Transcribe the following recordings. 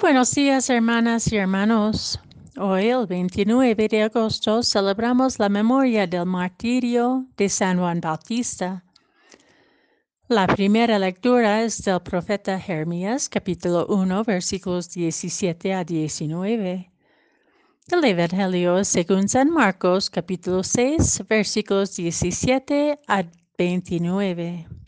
buenos días, hermanas y hermanos. Hoy, el 29 de agosto, celebramos la memoria del martirio de San Juan Bautista. La primera lectura es del profeta Jeremías, capítulo 1, versículos 17 a 19. El Evangelio según San Marcos, capítulo 6, versículos 17 a 29.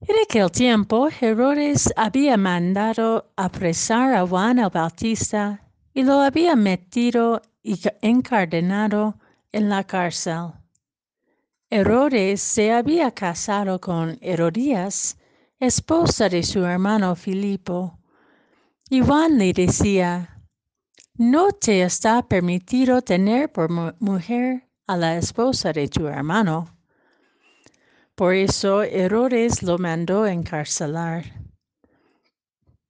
En aquel tiempo, Herodes había mandado apresar a Juan el Bautista y lo había metido y encadenado en la cárcel. Herodes se había casado con Herodías, esposa de su hermano Filipo, y Juan le decía, no te está permitido tener por mujer a la esposa de tu hermano. Por eso Herodes lo mandó encarcelar.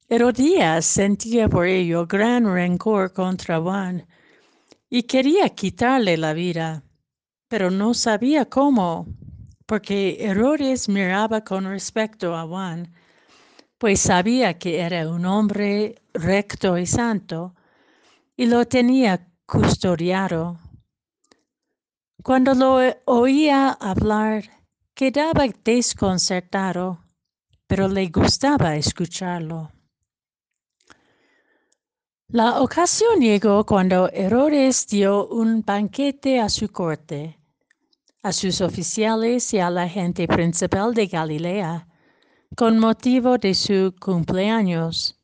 Herodías sentía por ello gran rencor contra Juan y quería quitarle la vida, pero no sabía cómo, porque Herodes miraba con respecto a Juan, pues sabía que era un hombre recto y santo, y lo tenía custodiado. Cuando lo oía hablar, Quedaba desconcertado, pero le gustaba escucharlo. La ocasión llegó cuando Herodes dio un banquete a su corte, a sus oficiales y a la gente principal de Galilea, con motivo de su cumpleaños.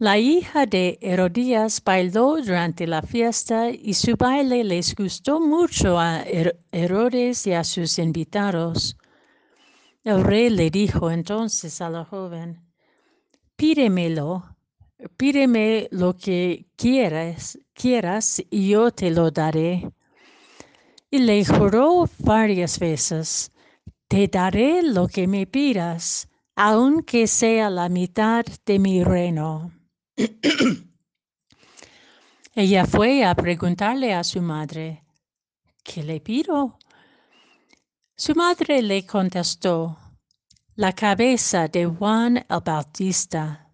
La hija de Herodías bailó durante la fiesta y su baile les gustó mucho a Herodes y a sus invitados. El rey le dijo entonces a la joven, pídemelo, pídeme lo que quieras, quieras y yo te lo daré. Y le juró varias veces, te daré lo que me pidas, aunque sea la mitad de mi reino. Ella fue a preguntarle a su madre, ¿qué le pido? Su madre le contestó, la cabeza de Juan el Bautista.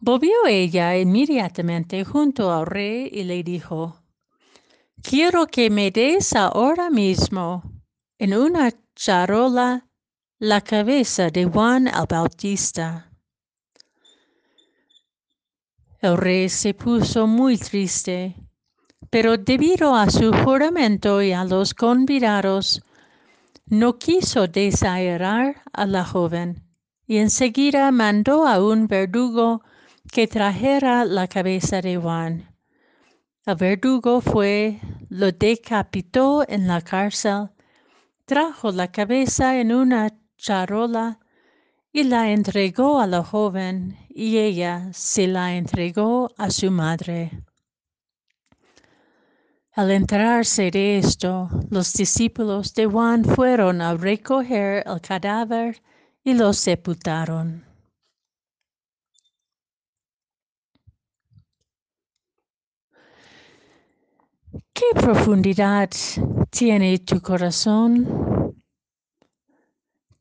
Volvió ella inmediatamente junto al rey y le dijo, quiero que me des ahora mismo en una charola la cabeza de Juan el Bautista. El rey se puso muy triste, pero debido a su juramento y a los convidados, no quiso desairar a la joven y enseguida mandó a un verdugo que trajera la cabeza de Juan. El verdugo fue, lo decapitó en la cárcel, trajo la cabeza en una charola y la entregó a la joven y ella se la entregó a su madre. Al enterarse de esto, los discípulos de Juan fueron a recoger el cadáver y lo sepultaron. ¿Qué profundidad tiene tu corazón?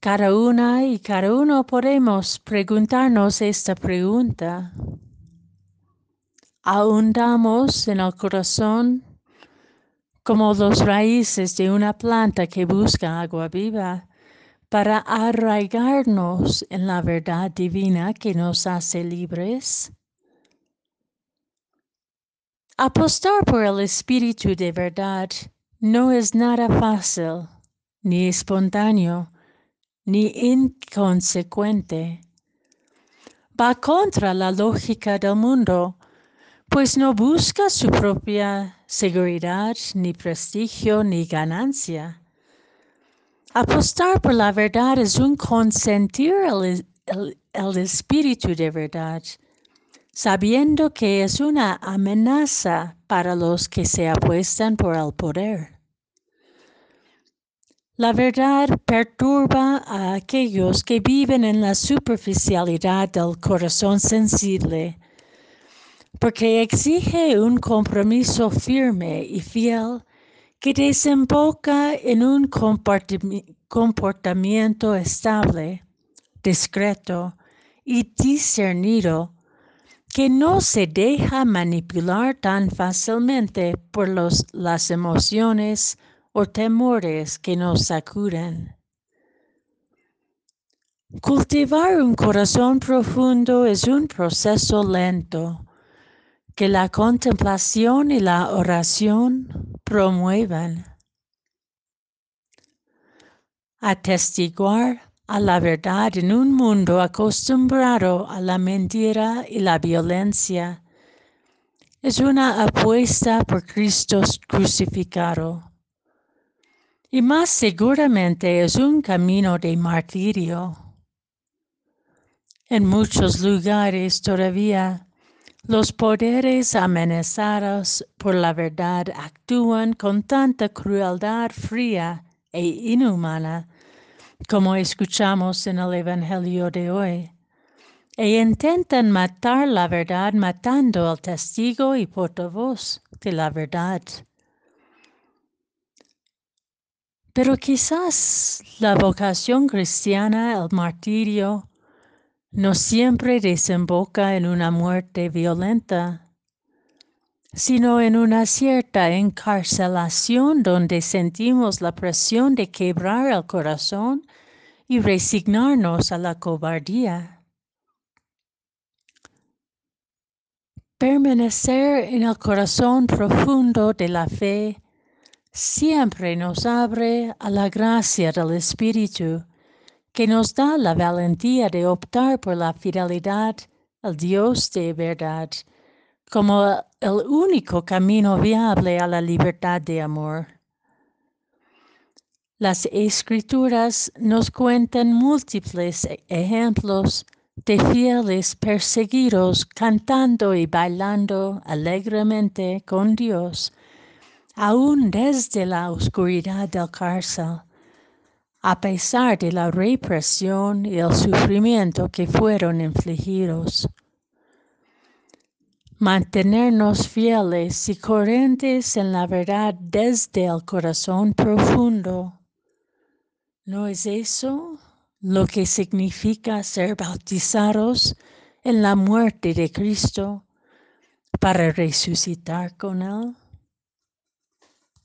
Cada una y cada uno podemos preguntarnos esta pregunta. Ahondamos en el corazón como los raíces de una planta que busca agua viva para arraigarnos en la verdad divina que nos hace libres. Apostar por el Espíritu de verdad no es nada fácil ni espontáneo ni inconsecuente. Va contra la lógica del mundo, pues no busca su propia seguridad, ni prestigio, ni ganancia. Apostar por la verdad es un consentir el, el espíritu de verdad, sabiendo que es una amenaza para los que se apuestan por el poder. La verdad perturba a aquellos que viven en la superficialidad del corazón sensible, porque exige un compromiso firme y fiel que desemboca en un comportamiento estable discreto y discernido que no se deja manipular tan fácilmente por los, las emociones o temores que nos sacuden. Cultivar un corazón profundo es un proceso lento que la contemplación y la oración promuevan. Atestiguar a la verdad en un mundo acostumbrado a la mentira y la violencia es una apuesta por Cristo crucificado. Y más seguramente es un camino de martirio. En muchos lugares todavía los poderes amenazados por la verdad actúan con tanta crueldad fría e inhumana como escuchamos en el Evangelio de hoy, e intentan matar la verdad matando al testigo y portavoz de la verdad. Pero quizás la vocación cristiana, el martirio, no siempre desemboca en una muerte violenta, sino en una cierta encarcelación donde sentimos la presión de quebrar el corazón y resignarnos a la cobardía. Permanecer en el corazón profundo de la fe siempre nos abre a la gracia del Espíritu que nos da la valentía de optar por la fidelidad al Dios de verdad como el único camino viable a la libertad de amor. Las escrituras nos cuentan múltiples ejemplos de fieles perseguidos cantando y bailando alegremente con Dios, aún desde la oscuridad del cárcel, a pesar de la represión y el sufrimiento que fueron infligidos. Mantenernos fieles y corrientes en la verdad desde el corazón profundo ¿No es eso lo que significa ser bautizados en la muerte de Cristo para resucitar con Él?